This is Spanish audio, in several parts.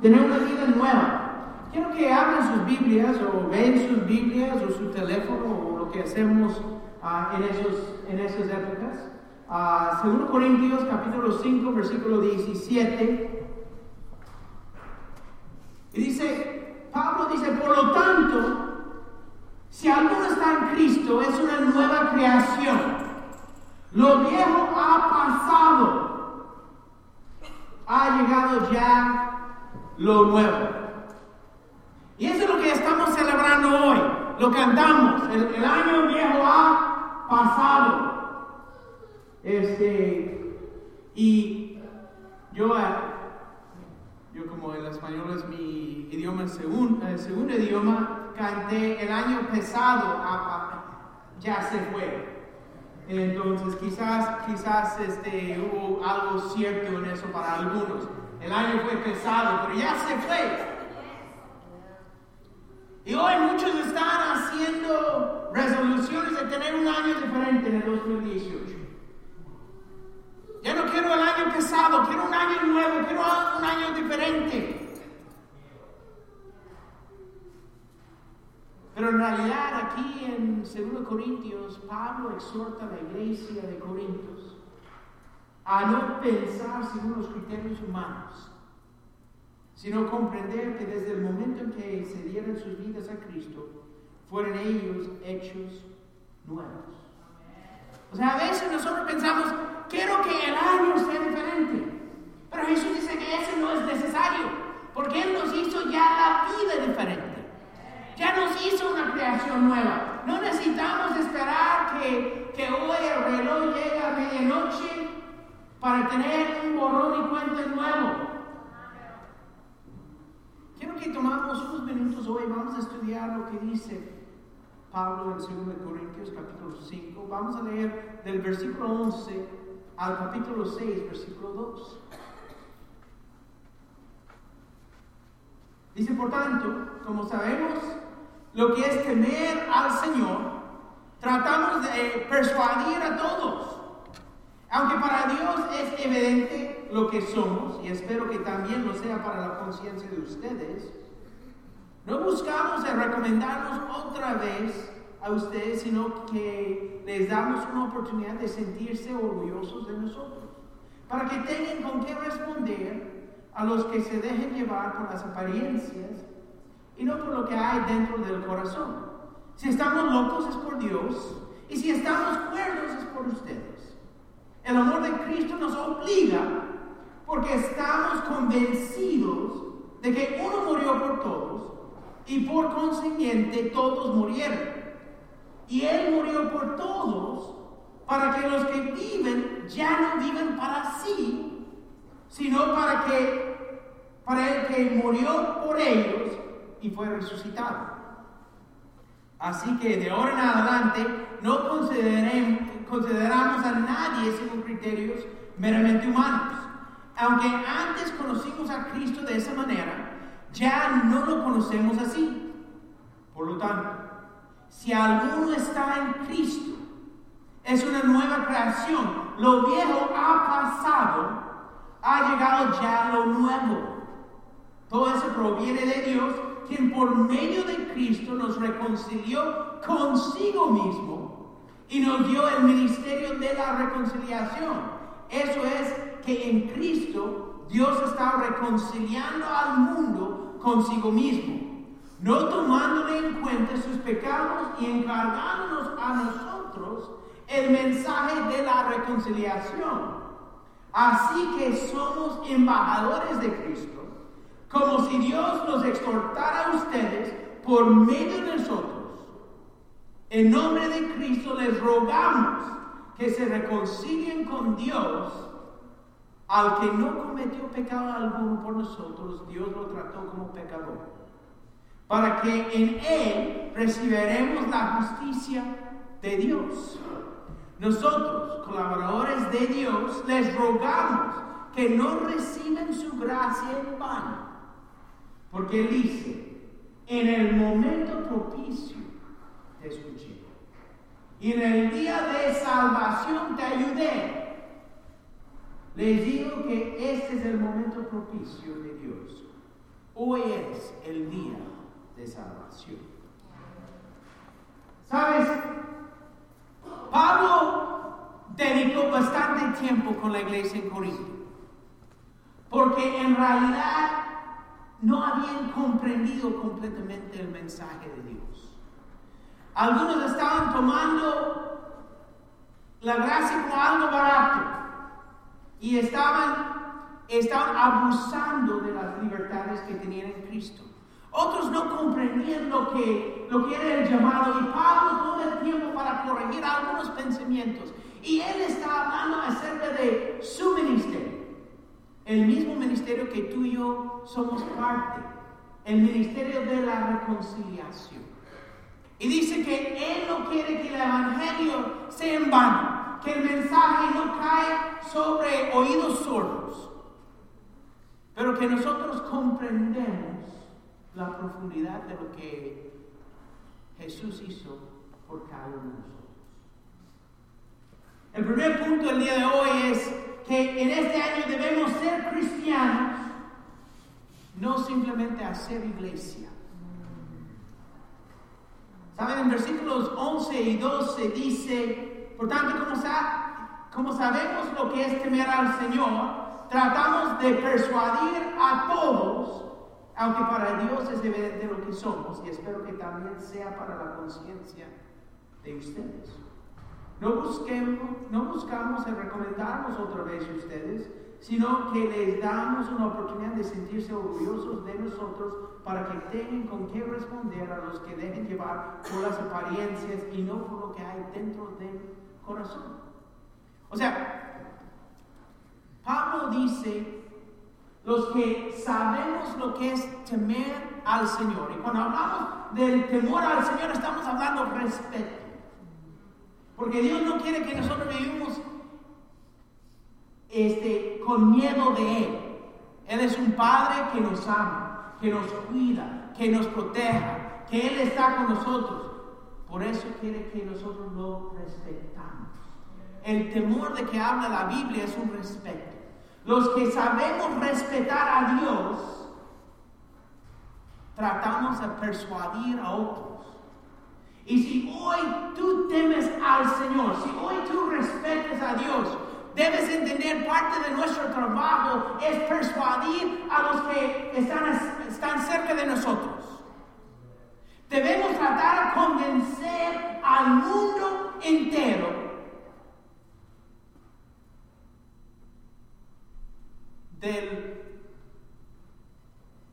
tener una vida nueva. Quiero que abran sus Biblias o ven sus Biblias o su teléfono o lo que hacemos ah, en, esos, en esas épocas. Uh, 2 Corintios capítulo 5 versículo 17. Y dice, Pablo dice, por lo tanto, si alguno está en Cristo, es una nueva creación. Lo viejo ha pasado. Ha llegado ya lo nuevo. Y eso es lo que estamos celebrando hoy. Lo cantamos. El, el año viejo ha pasado. Este, y yo, eh, yo como el español es mi idioma, segundo, el segundo idioma, canté el año pasado, ya se fue. Entonces quizás, quizás este, hubo algo cierto en eso para algunos. El año fue pesado, pero ya se fue. Y hoy muchos están haciendo resoluciones de tener un año diferente en el 2018. Ya no quiero el año pesado, quiero un año nuevo, quiero un año diferente. Pero en realidad aquí en 2 Corintios, Pablo exhorta a la iglesia de Corintios a no pensar según los criterios humanos, sino comprender que desde el momento en que se dieron sus vidas a Cristo, fueron ellos hechos nuevos. O sea, a veces nosotros pensamos, quiero que el año sea diferente. Pero Jesús dice que eso no es necesario, porque Él nos hizo ya la vida diferente. Ya nos hizo una creación nueva. No necesitamos esperar que, que hoy el reloj llegue a medianoche para tener un borrón y cuento nuevo. Quiero que tomamos unos minutos hoy, vamos a estudiar lo que dice Pablo en 2 Corintios capítulo 5. Vamos a leer del versículo 11 al capítulo 6, versículo 2. Dice, por tanto, como sabemos lo que es temer al Señor, tratamos de persuadir a todos. Aunque para Dios es evidente lo que somos, y espero que también lo sea para la conciencia de ustedes, no buscamos recomendarnos otra vez a ustedes, sino que les damos una oportunidad de sentirse orgullosos de nosotros, para que tengan con qué responder a los que se dejen llevar por las apariencias y no por lo que hay dentro del corazón. Si estamos locos es por Dios y si estamos cuerdos es por ustedes. El amor de Cristo nos obliga porque estamos convencidos de que uno murió por todos y por consiguiente todos murieron. Y Él murió por todos para que los que viven ya no viven para sí, sino para que para el que murió por ellos y fue resucitado. Así que de ahora en adelante no consideramos a nadie según criterios meramente humanos. Aunque antes conocimos a Cristo de esa manera, ya no lo conocemos así. Por lo tanto, si alguno está en Cristo, es una nueva creación. Lo viejo ha pasado, ha llegado ya lo nuevo. Todo eso proviene de Dios, quien por medio de Cristo nos reconcilió consigo mismo y nos dio el ministerio de la reconciliación. Eso es que en Cristo Dios está reconciliando al mundo consigo mismo, no tomándole en cuenta sus pecados y encargándonos a nosotros el mensaje de la reconciliación. Así que somos embajadores de Cristo, como si Dios nos exhortara a ustedes por medio de nosotros. En nombre de Cristo les rogamos que se reconcilien con Dios al que no cometió pecado alguno por nosotros, Dios lo trató como pecador. Para que en Él recibiremos la justicia de Dios. Nosotros, colaboradores de Dios, les rogamos que no reciban su gracia en vano. Porque Él dice, en el momento propicio te escuché. Y en el día de salvación te ayudé. Les digo que este es el momento propicio de Dios. Hoy es el día de salvación. ¿Sabes? Pablo dedicó bastante tiempo con la iglesia en Corinto, porque en realidad no habían comprendido completamente el mensaje de Dios. Algunos estaban tomando la gracia como algo barato y estaban, estaban abusando de las libertades que tenían en Cristo. Otros no comprendían lo que, lo que era el llamado y Pablo todo el tiempo para corregir algunos pensamientos. Y él está hablando acerca de su ministerio. El mismo ministerio que tú y yo somos parte. El ministerio de la reconciliación. Y dice que él no quiere que el evangelio sea en vano. Que el mensaje no cae sobre oídos sordos. Pero que nosotros comprendemos la profundidad de lo que Jesús hizo por cada uno de nosotros. El primer punto del día de hoy es que en este año debemos ser cristianos, no simplemente hacer iglesia. ¿Saben? En versículos 11 y 12 dice, por tanto, como, como sabemos lo que es temer al Señor, tratamos de persuadir a todos aunque para Dios es evidente lo que somos, y espero que también sea para la conciencia de ustedes. No, busquemos, no buscamos el recomendarnos otra vez a ustedes, sino que les damos una oportunidad de sentirse orgullosos de nosotros para que tengan con qué responder a los que dejen llevar por las apariencias y no por lo que hay dentro del corazón. O sea, Pablo dice los que sabemos lo que es temer al Señor. Y cuando hablamos del temor al Señor, estamos hablando respeto. Porque Dios no quiere que nosotros vivamos este, con miedo de Él. Él es un Padre que nos ama, que nos cuida, que nos proteja, que Él está con nosotros. Por eso quiere que nosotros lo respetamos. El temor de que habla la Biblia es un respeto. Los que sabemos respetar a Dios, tratamos de persuadir a otros. Y si hoy tú temes al Señor, si hoy tú respetas a Dios, debes entender parte de nuestro trabajo es persuadir a los que están, están cerca de nosotros. Debemos tratar de convencer al mundo entero del,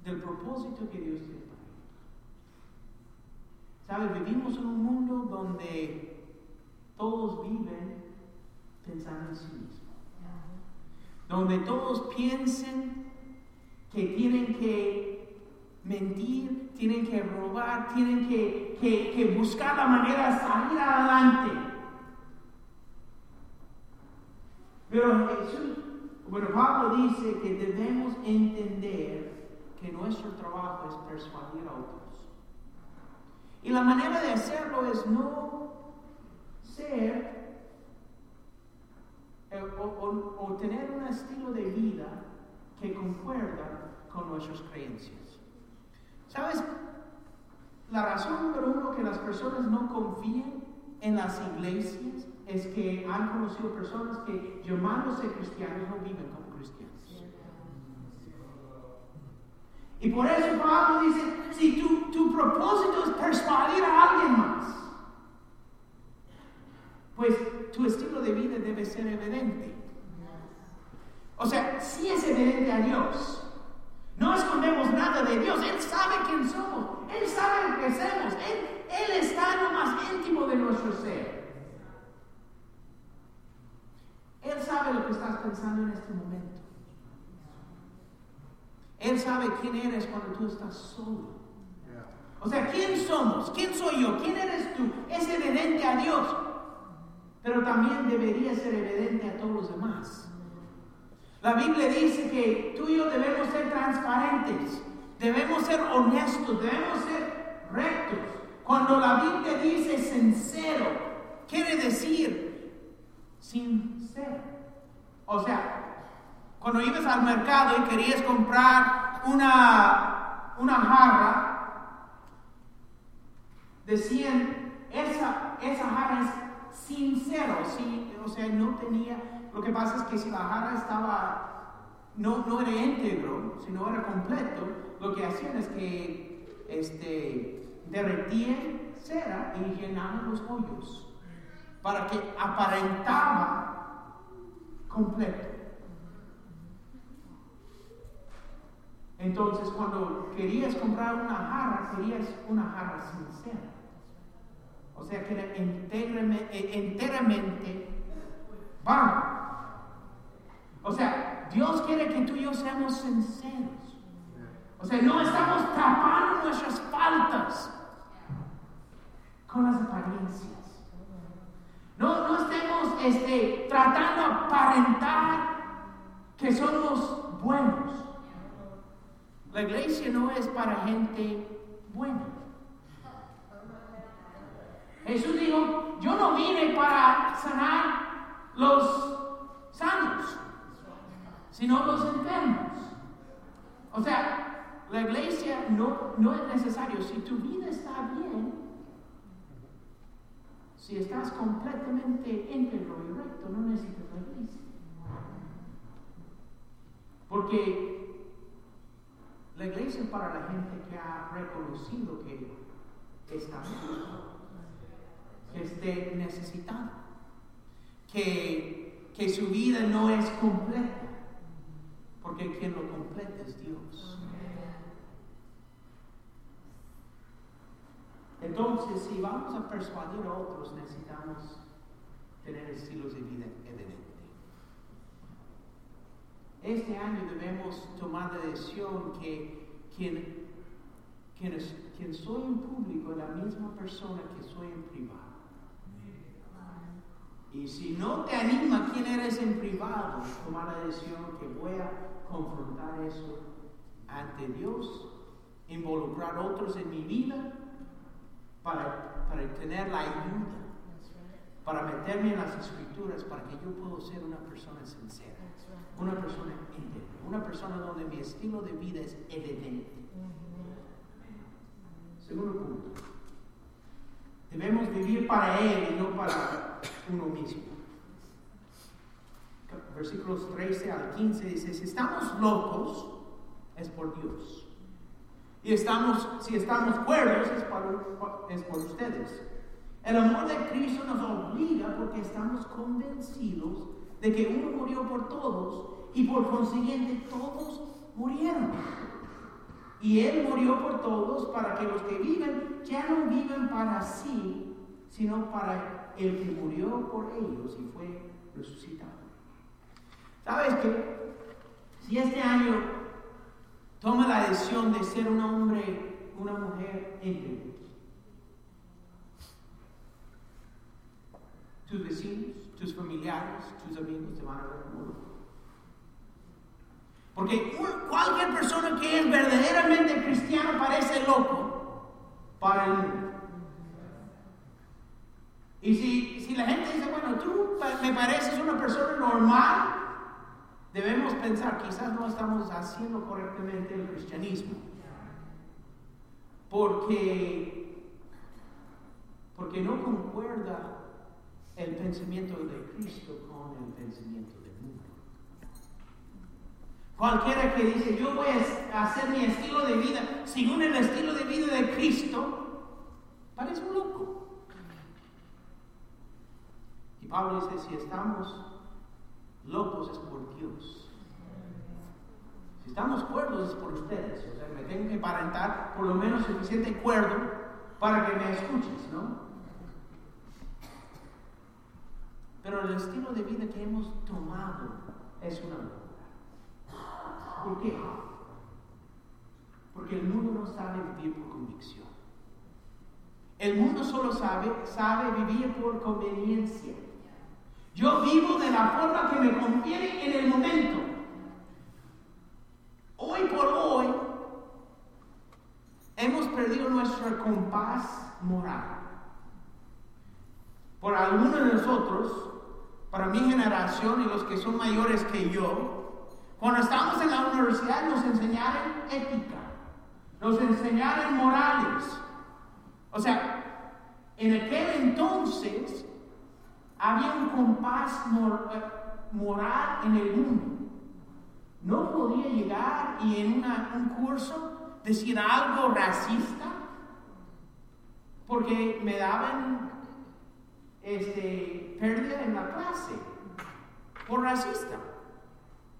del propósito que Dios tiene para ¿Sabes? Vivimos en un mundo donde todos viven pensando en sí mismos. Donde todos piensen que tienen que mentir, tienen que robar, tienen que, que, que buscar la manera de salir adelante. Pero Jesús bueno, Pablo dice que debemos entender que nuestro trabajo es persuadir a otros. Y la manera de hacerlo es no ser eh, o, tener un estilo de vida que concuerda con nuestras creencias. ¿Sabes? La razón número uno que las personas no confían en las iglesias es que han conocido personas que llamándose cristianos no viven como cristianos. Y por eso Pablo dice, si tu, tu propósito es persuadir a alguien más, pues tu estilo de vida debe ser evidente. O sea, si es evidente a Dios. No escondemos nada de Dios. Él sabe quién somos. Él sabe lo que hacemos. Él, él está en lo más íntimo de nuestro ser. Él sabe lo que estás pensando en este momento. Él sabe quién eres cuando tú estás solo. O sea, ¿quién somos? ¿Quién soy yo? ¿Quién eres tú? Es evidente a Dios, pero también debería ser evidente a todos los demás. La Biblia dice que tú y yo debemos ser transparentes, debemos ser honestos, debemos ser rectos. Cuando la Biblia dice sincero, quiere decir sin o sea, cuando ibas al mercado y querías comprar una, una jarra, decían, esa, esa jarra es sincero, ¿sí? o sea, no tenía, lo que pasa es que si la jarra estaba, no, no era íntegro, sino era completo, lo que hacían es que este, derretían cera y llenaban los hoyos para que aparentaba completo. Entonces, cuando querías comprar una jarra, querías una jarra sincera. O sea, que era enteramente, enteramente O sea, Dios quiere que tú y yo seamos sinceros. O sea, no estamos tapando nuestras faltas con las apariencias. No, no estemos este, tratando de aparentar que somos buenos. La iglesia no es para gente buena. Jesús dijo, yo no vine para sanar los sino los enfermos. O sea, la iglesia no, no es necesario. Si tu vida está bien, si estás completamente íntegro y recto, no necesitas la iglesia. Porque la iglesia es para la gente que ha reconocido que está que esté necesitado, que, que su vida no es completa, porque quien lo completa es Dios. Entonces, si vamos a persuadir a otros, necesitamos tener estilos de vida evidentes. Este año debemos tomar la decisión que quien, quien, soy en público es la misma persona que soy en privado. Y si no te anima quién eres en privado, tomar la decisión que voy a confrontar eso ante Dios, involucrar a otros en mi vida para, para tener la ayuda, para meterme en las escrituras, para que yo pueda ser una persona sincera una persona íntegra, una persona donde mi estilo de vida es evidente. Segundo punto. Debemos vivir para Él y no para uno mismo. Versículos 13 al 15 dice, si estamos locos, es por Dios. Y estamos, si estamos cuerdos, es por, es por ustedes. El amor de Cristo nos obliga porque estamos convencidos de que uno murió por todos y por consiguiente todos murieron. Y Él murió por todos para que los que viven ya no viven para sí, sino para el que murió por ellos y fue resucitado. ¿Sabes qué? Si este año toma la decisión de ser un hombre, una mujer íntegra, tus vecinos, tus familiares, tus amigos te van a ver porque cualquier persona que es verdaderamente cristiano parece loco para el mundo. Y si, si la gente dice, bueno, tú me pareces una persona normal, debemos pensar, quizás no estamos haciendo correctamente el cristianismo. Porque, porque no concuerda el pensamiento de Cristo con el pensamiento del mundo. Cualquiera que dice, yo voy a hacer mi estilo de vida según el estilo de vida de Cristo, parece un loco. Y Pablo dice, si estamos locos es por Dios. Si estamos cuerdos es por ustedes. O sea, me tengo que aparentar por lo menos suficiente cuerdo para que me escuches, ¿no? Pero el estilo de vida que hemos tomado es una locura. ¿Por qué? Porque el mundo no sabe vivir por convicción. El mundo solo sabe, sabe vivir por conveniencia. Yo vivo de la forma que me conviene en el momento. Hoy por hoy hemos perdido nuestro compás moral. Por algunos de nosotros, para mi generación y los que son mayores que yo, cuando estábamos en la universidad nos enseñaron ética, los enseñaron morales. O sea, en aquel entonces había un compás eh, moral en el mundo. No podía llegar y en un curso decir algo racista porque me daban este, pérdida en la clase por racista.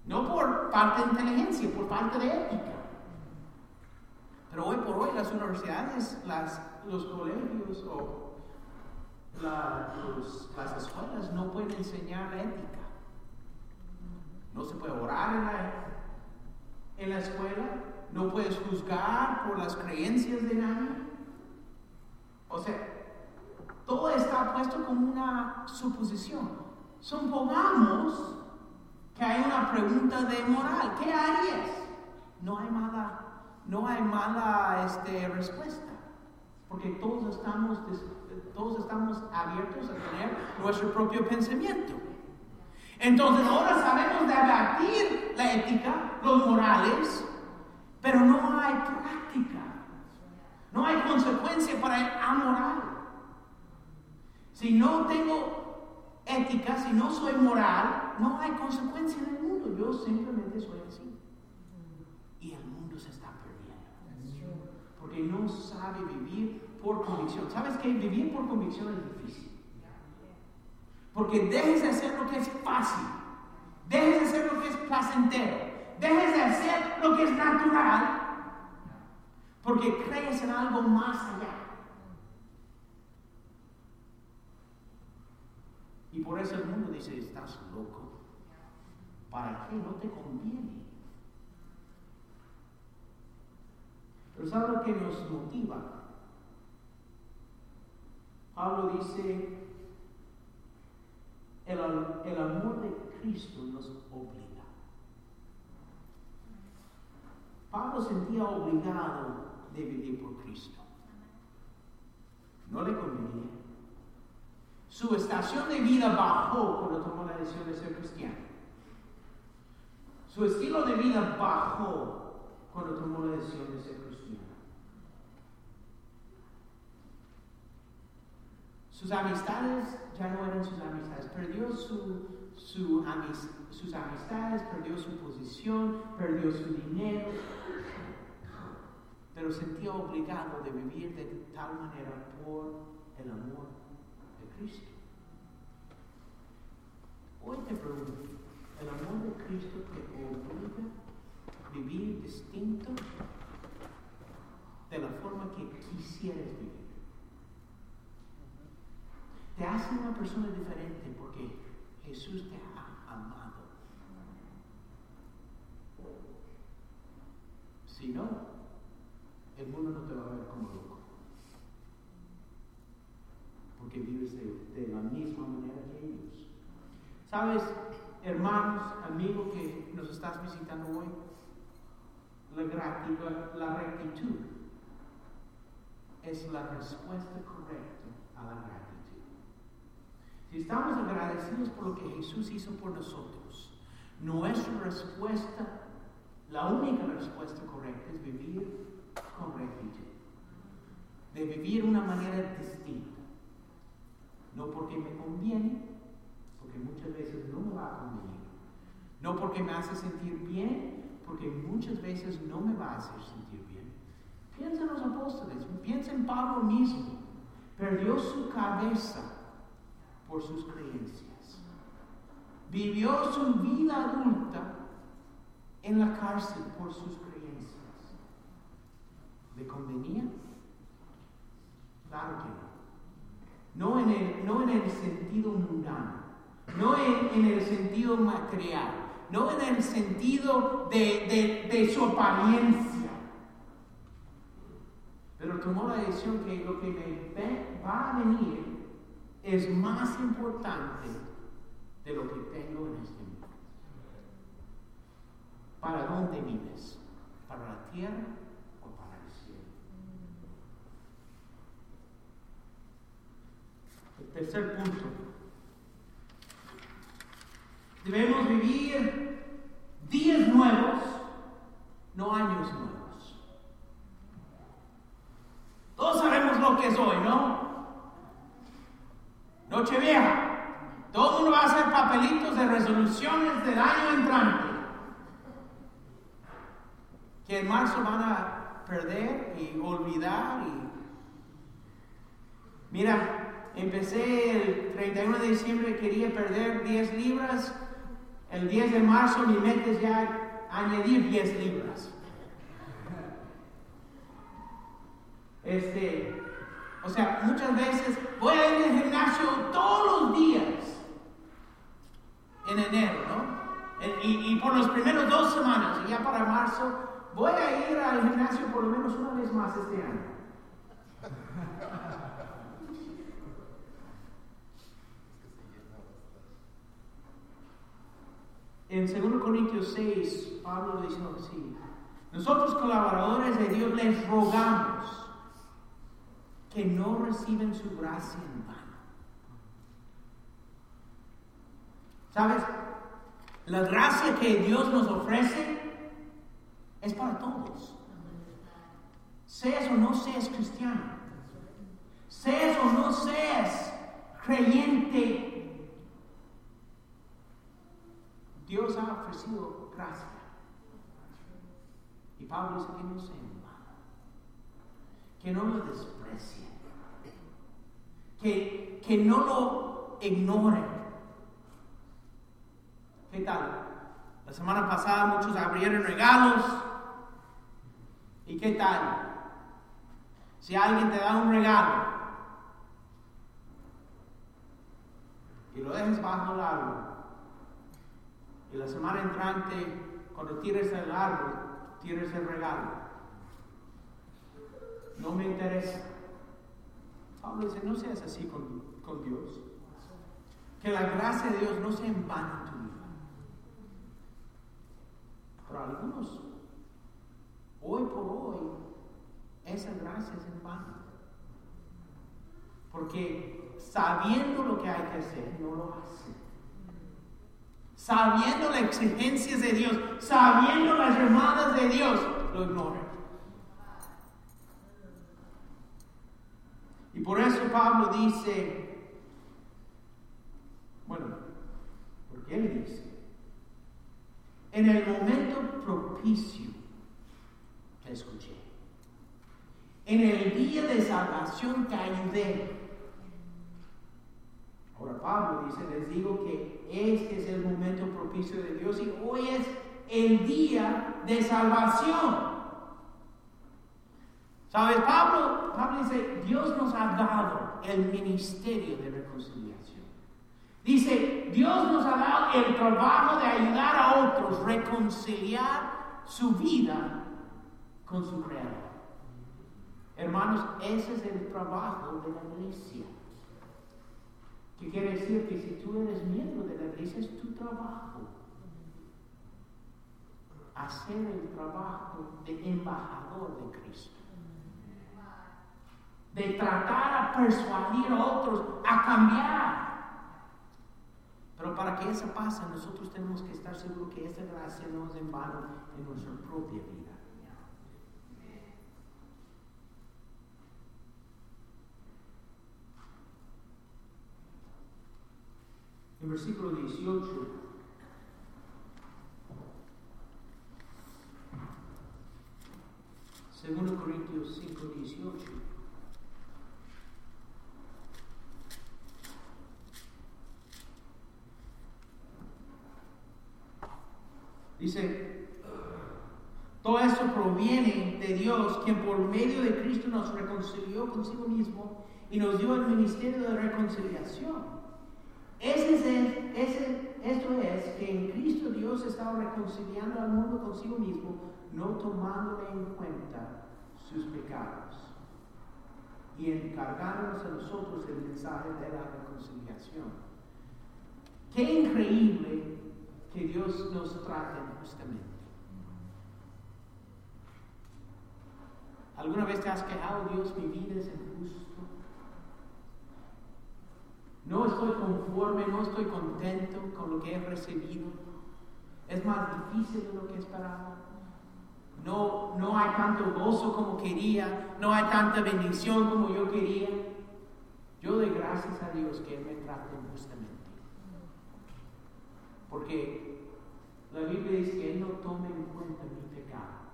No por falta de inteligencia, por falta de ética. Pero hoy por hoy las universidades, las, los colegios o las escuelas no pueden enseñar ética. No se puede orar en la, en la escuela, no puedes juzgar por las creencias de nadie. O sea, todo está puesto como una suposición. Supongamos que hay una pregunta de moral. ¿Qué harías? No hay mala, no hay mala este, respuesta. Porque todos estamos, todos estamos abiertos a tener nuestro propio pensamiento. Entonces ahora sabemos debatir la ética, los morales, pero no hay práctica. No hay consecuencia para el amoral. Si no tengo ética, si no soy moral, no hay consecuencia en el mundo. Yo simplemente soy así. Y el mundo se está no sabe vivir por convicción. ¿Sabes qué? Vivir por convicción es difícil. Porque dejes de hacer lo que es fácil. Dejes de hacer lo que es placentero. Dejes de hacer lo que es natural. Porque crees en algo más allá. Y por eso el mundo dice, estás loco. ¿Para qué? No te conviene. Pero ¿sabes lo que nos motiva? Pablo dice, el, el amor de Cristo nos obliga. Pablo sentía obligado de vivir por Cristo. No le convenía. Su estación de vida bajó cuando tomó la decisión de ser cristiano. Su estilo de vida bajó cuando tomó la decisión de ser cristiano. Sus amistades ya no eran sus amistades. Perdió su, sus amistades, perdió su posición, perdió su dinero. Pero sentía obligado de vivir de tal manera por el amor de Cristo. Hoy te pregunto, ¿el amor de Cristo te obliga a vivir distinto de la forma que quisieras vivir? Te hace una persona diferente porque Jesús te ha amado. Si no, el mundo no te va a ver como loco. Porque vives de, la misma manera que ellos. ¿Sabes, hermanos, amigos que nos estás visitando hoy? La, la rectitud es la respuesta correcta a la gratitud. Estamos agradecidos por lo que Jesús hizo por nosotros, nuestra respuesta, la única respuesta correcta es vivir con rectitud. De vivir una manera distinta. No porque me conviene, porque muchas veces no me va a convenir. No porque me hace sentir bien, porque muchas veces no me va a hacer sentir bien. Piensa en los apóstoles, piensa en Pablo mismo. Perdió su cabeza por sus creencias. Vivió su vida adulta en la cárcel por sus creencias. ¿Le convenía? Claro que no. No en el, no en el sentido mundano, no en, el sentido material, no en el sentido de, de su apariencia. Pero tomó la decisión que lo que me va a venir es más importante de lo que tengo en este mundo. ¿Para dónde vives? ¿Para la tierra o para el cielo? El tercer punto. Debemos vivir días nuevos, no años nuevos. ¿no? Noche vieja. Todo el mundo va a hacer papelitos de resoluciones del año entrante. Que en marzo van a perder y olvidar. Y... Mira, empecé el 31 de diciembre, quería perder 10 libras. El 10 de marzo mi meta es ya añadir 10 libras. Este, o sea, muchas veces voy a ir al gimnasio todos los días en enero, ¿no? Y, y, por los primeros dos semanas, y ya para marzo, voy a ir al gimnasio por lo menos una vez más este año. En 2 Corintios 6, Pablo dice así, nosotros colaboradores de Dios les rogamos que no reciben su gracia en vano. ¿Sabes? La gracia que Dios nos ofrece es para todos. Seas o no seas cristiano. Seas o no seas creyente. Dios ha ofrecido gracia. Pablo dice que no se vano. Que no lo desprecie. Que, que no lo ignoren ¿Qué tal? La semana pasada muchos abrieron regalos. ¿Y qué tal? Si alguien te da un regalo y lo dejas bajo el árbol, y la semana entrante, cuando tires el árbol, tires el regalo, no me interesa. Pablo dice, no seas así con, con Dios. Que la gracia de Dios no se en vano en tu vida. Para algunos, hoy por hoy, esa gracia es en vano. Porque sabiendo lo que hay que hacer, no lo hacen. Sabiendo las exigencias de Dios, sabiendo las llamadas de Dios, lo ignoran. Y por eso Pablo dice, bueno, porque él dice, en el momento propicio te escuché. En el día de salvación te ayudé. Pablo dice, les digo que este es el momento propicio de Dios y hoy es el día de salvación. ¿Sabes? Pablo, Pablo dice, Dios nos ha dado el ministerio de reconciliación. Dice, Dios nos ha dado el trabajo de ayudar a otros, reconciliar su vida con su Creador. Hermanos, ese es el trabajo de la iglesia. ¿Qué quiere decir? Que si tú eres miembro de la iglesia es tu trabajo. Hacer el trabajo de embajador de Cristo. De tratar a persuadir a otros a cambiar pero para que eso pase, nosotros tenemos que estar seguros que esa gracia no es en vano en nuestra propia vida. En versículo 18, segundo Corintios 5, 18. Dice, todo eso proviene de Dios, quien por medio de Cristo nos reconcilió consigo mismo y nos dio el ministerio de reconciliación. Ese es ese, esto es que en Cristo Dios estaba reconciliando al mundo consigo mismo, no tomándole en cuenta sus pecados y encargándonos a nosotros el mensaje de la reconciliación. Qué increíble que Dios nos trate justamente. ¿Alguna vez te has quejado, Dios, mi vida es injusto? No estoy conforme, no estoy contento con lo que he recibido. Es más difícil de lo que esperaba. No, no hay tanto gozo como quería, no hay tanta bendición como yo quería. Yo doy gracias a Dios que Él me trate justamente. Porque la Biblia dice que Él no tome en cuenta mi pecado,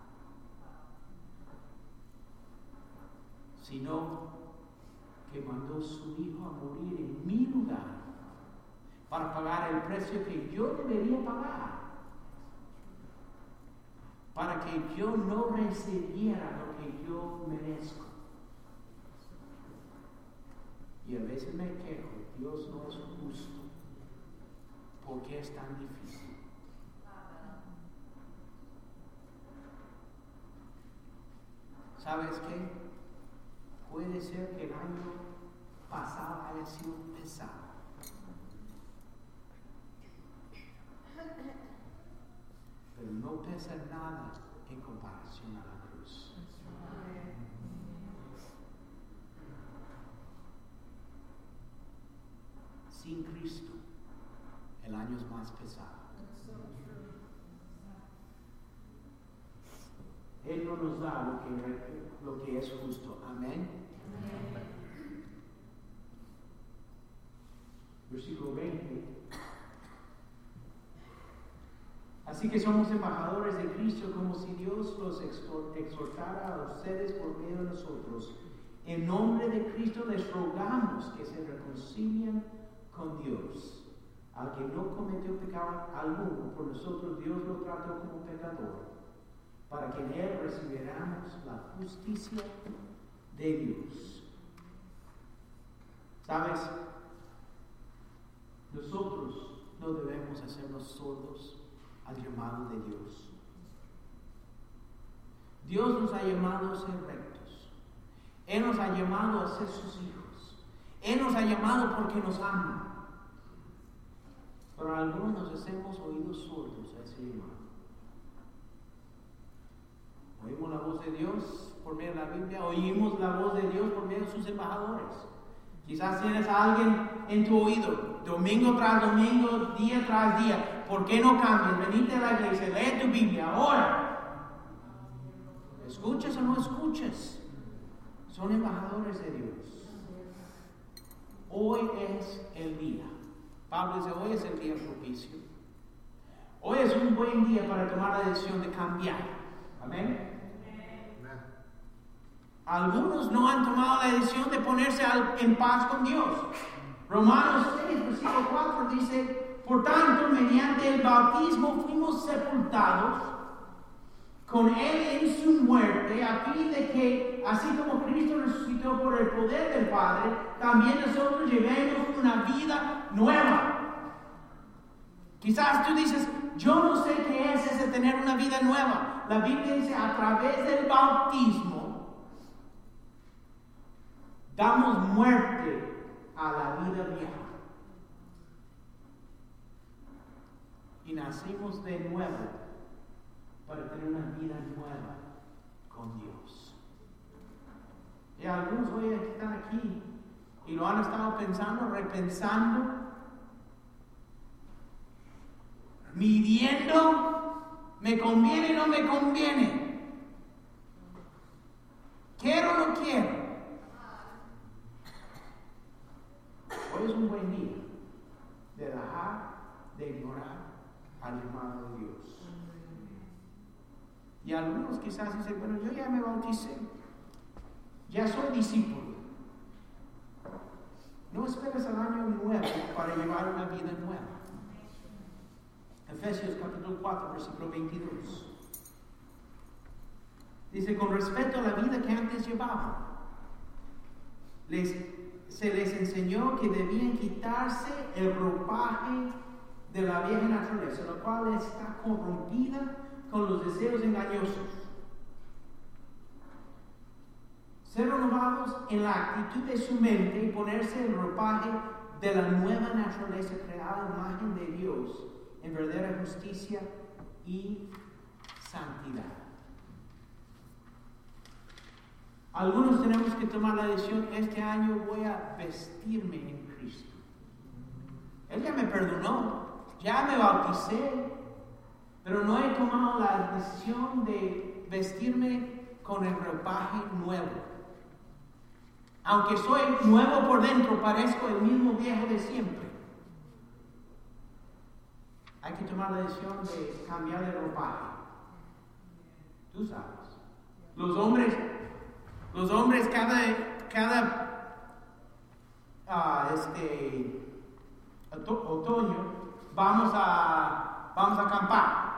sino que mandó su Hijo a morir en mi lugar para pagar el precio que yo debería pagar, para que yo no recibiera lo que yo merezco. Y a veces me quejo, Dios no es justo. ¿Por qué es tan difícil? ¿Sabes qué? Puede ser que el año pasado haya sido pesado. Pero no pesa nada en comparación a la cruz. Sin Cristo, el año es más pesado. Él no nos da lo que, lo que es justo. Amén. Versículo 20. Así que somos embajadores de Cristo como si Dios los exhortara a ustedes por medio de nosotros. En nombre de Cristo les rogamos que se reconcilien con Dios. Al que no cometió pecado alguno, por nosotros Dios lo trató como pecador, para que en él recibiéramos la justicia de Dios. ¿Sabes? Nosotros no debemos hacernos sordos llamado de Dios. Dios nos ha llamado a ser rectos. Él nos ha llamado a ser sus hijos. Él nos ha llamado porque nos ama. Pero algunos nos hacemos oídos sordos a ese llamado. Oímos la voz de Dios por medio de la Biblia, oímos la voz de Dios por medio de sus embajadores. Quizás tienes a alguien en tu oído, domingo tras domingo, día tras día. ¿Por qué no cambias? Venite a la iglesia, lee tu Biblia, ahora. ¿Escuchas o no escuchas? Son embajadores de Dios. Hoy es el día. Pablo dice, hoy es el día propicio. Hoy es un buen día para tomar la decisión de cambiar. Amén. Algunos no han tomado la decisión de ponerse en paz con Dios. Romanos 6, versículo 4 dice, por tanto, mediante el bautismo fuimos sepultados con Él en su muerte, a fin de que, así como Cristo resucitó por el poder del Padre, también nosotros llevemos una vida nueva. Quizás tú dices, yo no sé qué es ese tener una vida nueva. La Biblia dice, a través del bautismo, damos muerte a la vida vieja. Nacimos de nuevo para tener una vida nueva con Dios. Y algunos hoy están aquí y lo han estado pensando, repensando, midiendo, me conviene o no me conviene, quiero o no quiero. Hoy es un buen día de dejar de ignorar al llamado de Dios. Y algunos quizás dicen, bueno, yo ya me bauticé, ya soy discípulo. No esperes al año nuevo para llevar una vida nueva. Efesios capítulo 4, versículo 22. Dice, con respecto a la vida que antes llevaban, les, se les enseñó que debían quitarse el ropaje de la vieja naturaleza, la cual está corrompida con los deseos engañosos. Ser renovados en la actitud de su mente y ponerse el ropaje de la nueva naturaleza creada en imagen de Dios en verdadera justicia y santidad. Algunos tenemos que tomar la decisión, este año voy a vestirme en Cristo. Él ya me perdonó, ya me bauticé, pero no he tomado la decisión de vestirme con el ropaje nuevo. Aunque soy nuevo por dentro, parezco el mismo viejo de siempre. Hay que tomar la decisión de cambiar de ropaje. Tú sabes. Los hombres, los hombres cada, cada uh, este, otoño vamos a, vamos a acampar.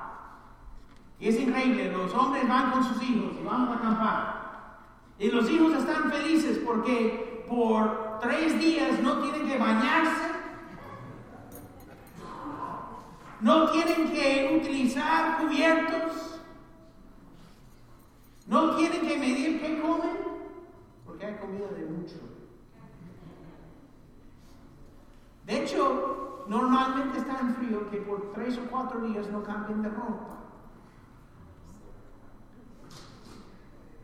Y es increíble, los hombres van con sus hijos y vamos a acampar. Y los hijos están felices porque por tres días no tienen que bañarse, no tienen que utilizar cubiertos, no tienen que medir qué comen, porque hay comida de mucho. De hecho, normalmente está en frío que por tres o cuatro días no cambien de ropa.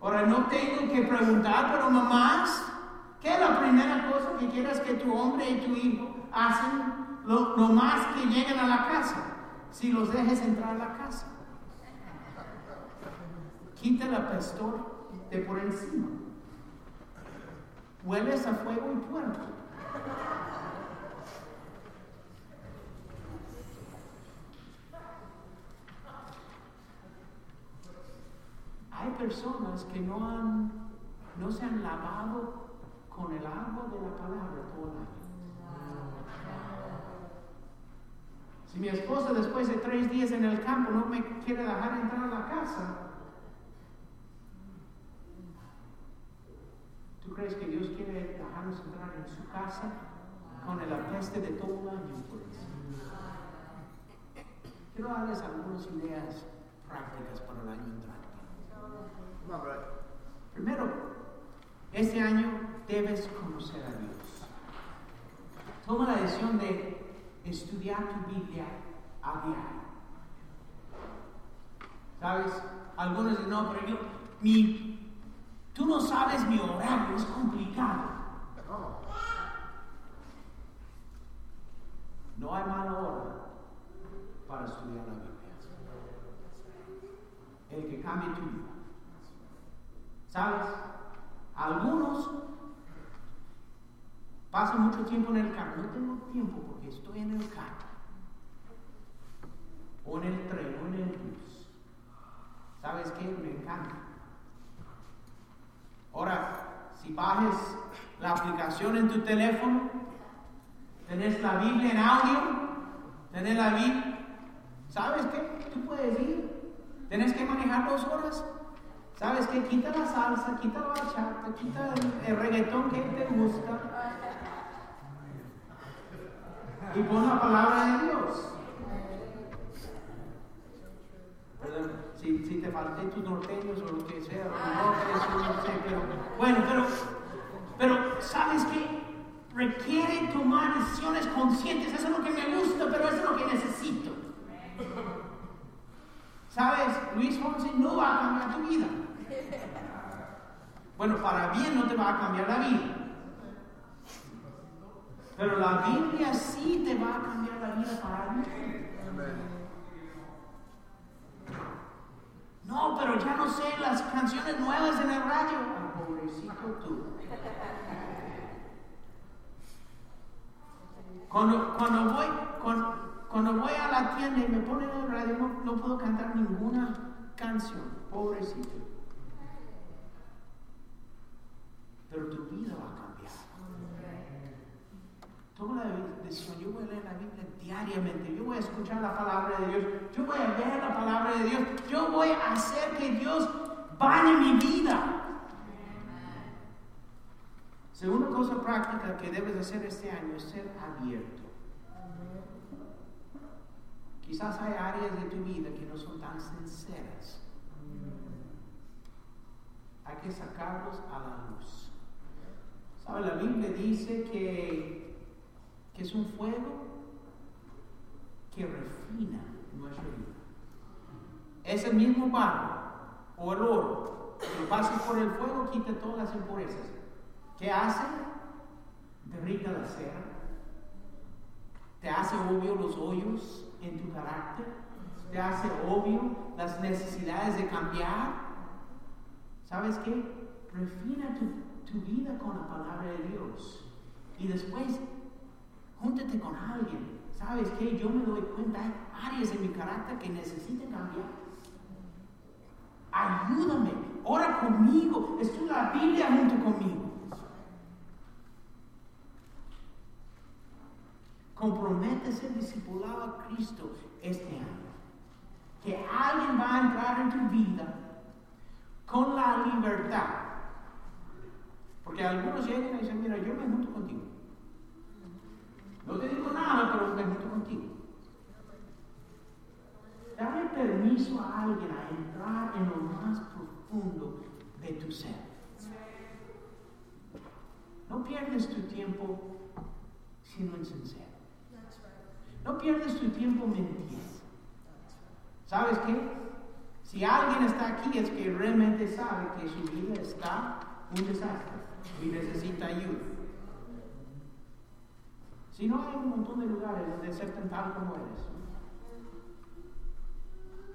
Ahora no tengo que preguntar, pero mamás, ¿qué es la primera cosa que quieras que tu hombre y tu hijo hacen lo, más que lleguen a la casa? Si los dejes entrar a la casa. Quita la pastor de por encima. Hueles a fuego y puerco. Hay personas que no, han, no se han lavado con el agua de la palabra todo el año. Si mi esposa después de tres días en el campo no me quiere dejar entrar a la casa, ¿tú crees que Dios quiere dejarnos entrar en su casa con el apeste de todo el año? Pues? Quiero darles algunas ideas prácticas para el año entrante. Primero, este año debes conocer a Dios. Toma la decisión de estudiar tu Biblia a diario. ¿Sabes? Algunos dicen, no, pero yo, mi, tú no sabes mi horario, es complicado. No hay mala hora para estudiar la Biblia. El que cambie tu vida. ¿Sabes? Algunos pasan mucho tiempo en el carro. No tengo tiempo porque estoy en el carro. O en el tren o en el bus. ¿Sabes qué? Me encanta. Ahora, si bajes la aplicación en tu teléfono, tenés la Biblia en audio, tenés la Biblia. ¿Sabes qué? Tú puedes ir. Tienes que manejar dos horas. ¿Sabes qué? Quita la salsa, quita la bachata, quita el, reggaetón que te gusta y pon la palabra de Dios. si, si, te falté tus norteños o lo que sea, no sé, pero bueno, pero, pero ¿sabes qué? Requiere tomar decisiones conscientes, eso es lo que me gusta, pero eso es lo que necesito. ¿Sabes? Luis Fonsi no va a cambiar tu. Bueno, para bien no te va a cambiar la vida. Pero la Biblia sí te va a cambiar la vida para bien. No, pero ya no sé las canciones nuevas en el radio. pobrecito tú. Cuando, cuando, voy, cuando, voy a la tienda y me ponen el radio, no, no puedo cantar ninguna canción. Pobrecito. Pero tu vida va a cambiar. Toma la decisión, yo voy a leer la Biblia diariamente, yo voy a escuchar la palabra de Dios, yo voy a ver la palabra de Dios, yo voy a hacer que Dios bañe mi vida. Segunda cosa práctica que debes hacer este año es ser abierto. Quizás hay áreas de tu vida que no son tan sinceras. Hay que sacarlos a la luz. La Biblia dice que, que es un fuego que refina nuestra vida. Ese mismo barro o el oro que pasa por el fuego quita todas las impurezas. ¿Qué hace? Derrita la cera. Te hace obvio los hoyos en tu carácter. Te hace obvio las necesidades de cambiar. ¿Sabes qué? refina tu, tu vida con la palabra de Dios. Y después, júntate con alguien. ¿Sabes qué? Yo me doy cuenta, hay áreas en mi carácter que necesitan cambiar. Ayúdame, ora conmigo, estudia la Biblia junto conmigo. Comprométese a discipulado a Cristo este año. Que alguien va a entrar en tu vida con la libertad. Porque algunos llegan y dicen, mira, yo me junto contigo. No te digo nada, pero me junto contigo. Dale permiso a alguien a entrar en lo más profundo de tu ser. No pierdes tu tiempo siendo insincero. No pierdes tu tiempo mintiendo. ¿Sabes qué? Si alguien está aquí es que realmente sabe que su vida está un desastre y necesita ayuda. Si no, hay un montón de lugares donde ser tal como eres.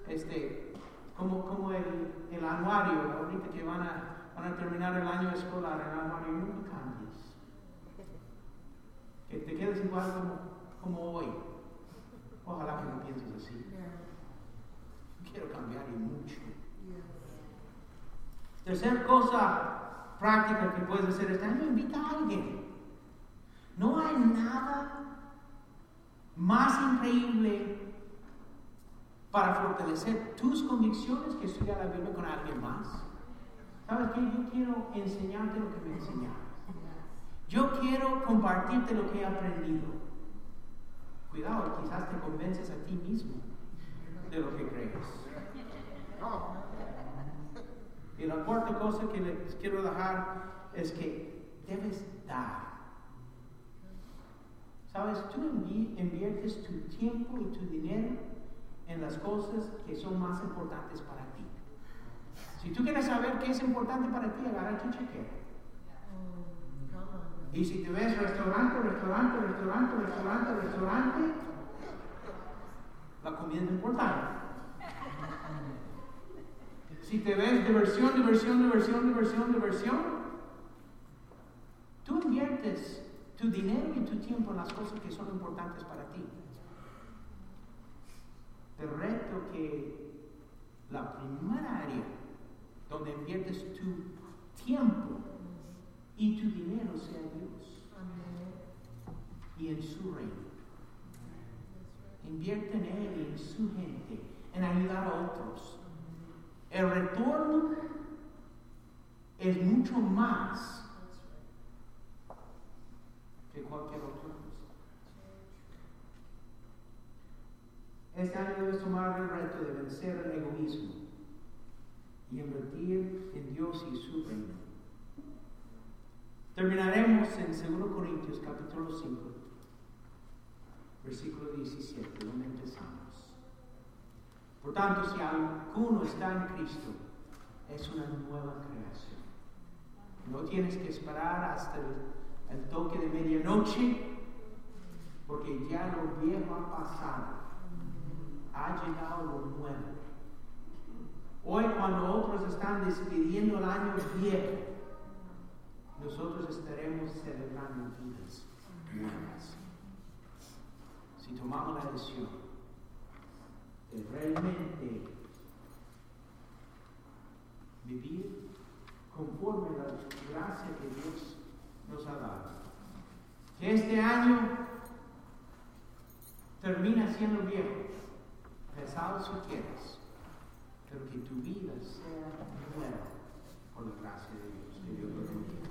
Este, como, como el, el anuario, ahorita que van a, van a terminar el año escolar, el anuario, no cambies. Que te quedes igual como, como hoy. Ojalá que no pienses así. Quiero cambiar y mucho. Tercer cosa práctica que puedes hacer este año, invita a alguien. No hay nada más increíble para fortalecer tus convicciones que estudiar la Biblia con alguien más. ¿Sabes qué? Yo quiero enseñarte lo que me enseñaron. Yo quiero compartirte lo que he aprendido. Cuidado, quizás te convences a ti mismo de lo que crees. Y la cuarta cosa que les quiero dejar es que debes dar. ¿Sabes? Tú inviertes tu tiempo y tu dinero en las cosas que son más importantes para ti. Si tú quieres saber qué es importante para ti, agarra tu chequera. Y si te ves restaurante, restaurante, restaurante, restaurante, restaurante, la comida es importante. Si te ves diversión, diversión, diversión, diversión, diversión, tú inviertes tu dinero y tu tiempo en las cosas que son importantes para ti. Te reto que la primera área donde inviertes tu tiempo y tu dinero sea Dios y en su reino. Invierte en Él y en su gente, en ayudar a otros. El retorno es mucho más que cualquier otra cosa. Este año debes tomar el reto de vencer el egoísmo y invertir en Dios y su reino. Terminaremos en 2 Corintios capítulo 5, versículo 17, donde empezamos. Por tanto, si alguno está en Cristo, es una nueva creación. No tienes que esperar hasta el, toque de medianoche, porque ya lo viejo ha pasado. Ha llegado lo nuevo. Hoy cuando otros están despidiendo el año viejo, nosotros estaremos celebrando vidas nuevas. Si tomamos la decisión de realmente vivir conforme a la gracia que Dios nos ha dado. Que este año termina siendo viejo, pesado si quieres, pero que tu vida sea nueva por la gracia de Dios. Que Dios lo bendiga.